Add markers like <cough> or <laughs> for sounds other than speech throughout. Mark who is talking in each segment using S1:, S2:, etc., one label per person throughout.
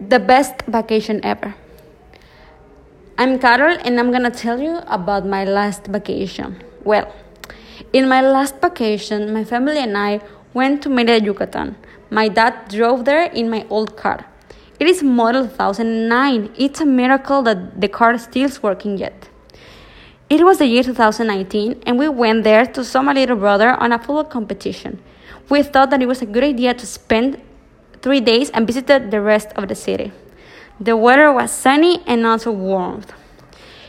S1: the best vacation ever. I'm Carol and I'm gonna tell you about my last vacation. Well, in my last vacation, my family and I went to Merida, Yucatan. My dad drove there in my old car. It is model 2009. It's a miracle that the car still working yet. It was the year 2019 and we went there to saw my little brother on a football competition. We thought that it was a good idea to spend three days and visited the rest of the city. The weather was sunny and also warm.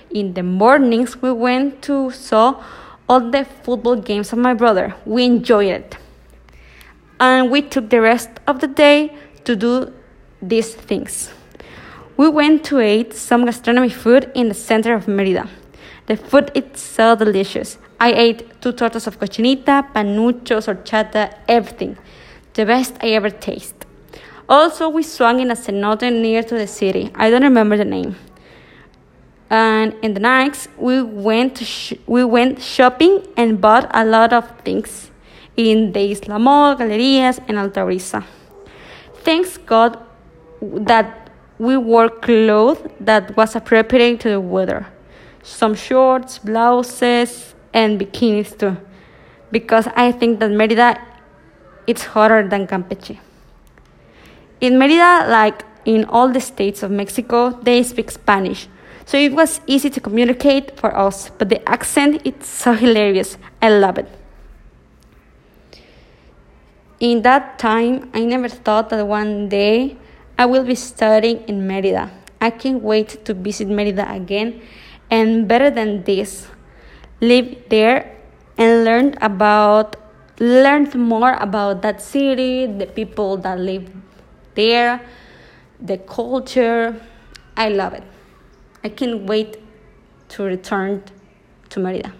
S1: In the mornings, we went to saw all the football games of my brother. We enjoyed it. And we took the rest of the day to do these things. We went to eat some gastronomy food in the center of Merida. The food is so delicious. I ate two tortas of cochinita, panuchos, horchata, everything. The best I ever tasted. Also, we swung in a cenote near to the city. I don't remember the name. And in the nights, we went we went shopping and bought a lot of things in the Isla Mall, Galerías, and Altabrisa. Thanks God that we wore clothes that was appropriate to the weather. Some shorts, blouses, and bikinis too. Because I think that Merida it's hotter than Campeche. In Merida, like in all the states of Mexico, they speak Spanish. So it was easy to communicate for us, but the accent it's so <laughs> hilarious. I love it. In that time, I never thought that one day I will be studying in Merida. I can't wait to visit Merida again and better than this, live there and learn about learn more about that city, the people that live there, the culture. I love it. I can't wait to return to Merida.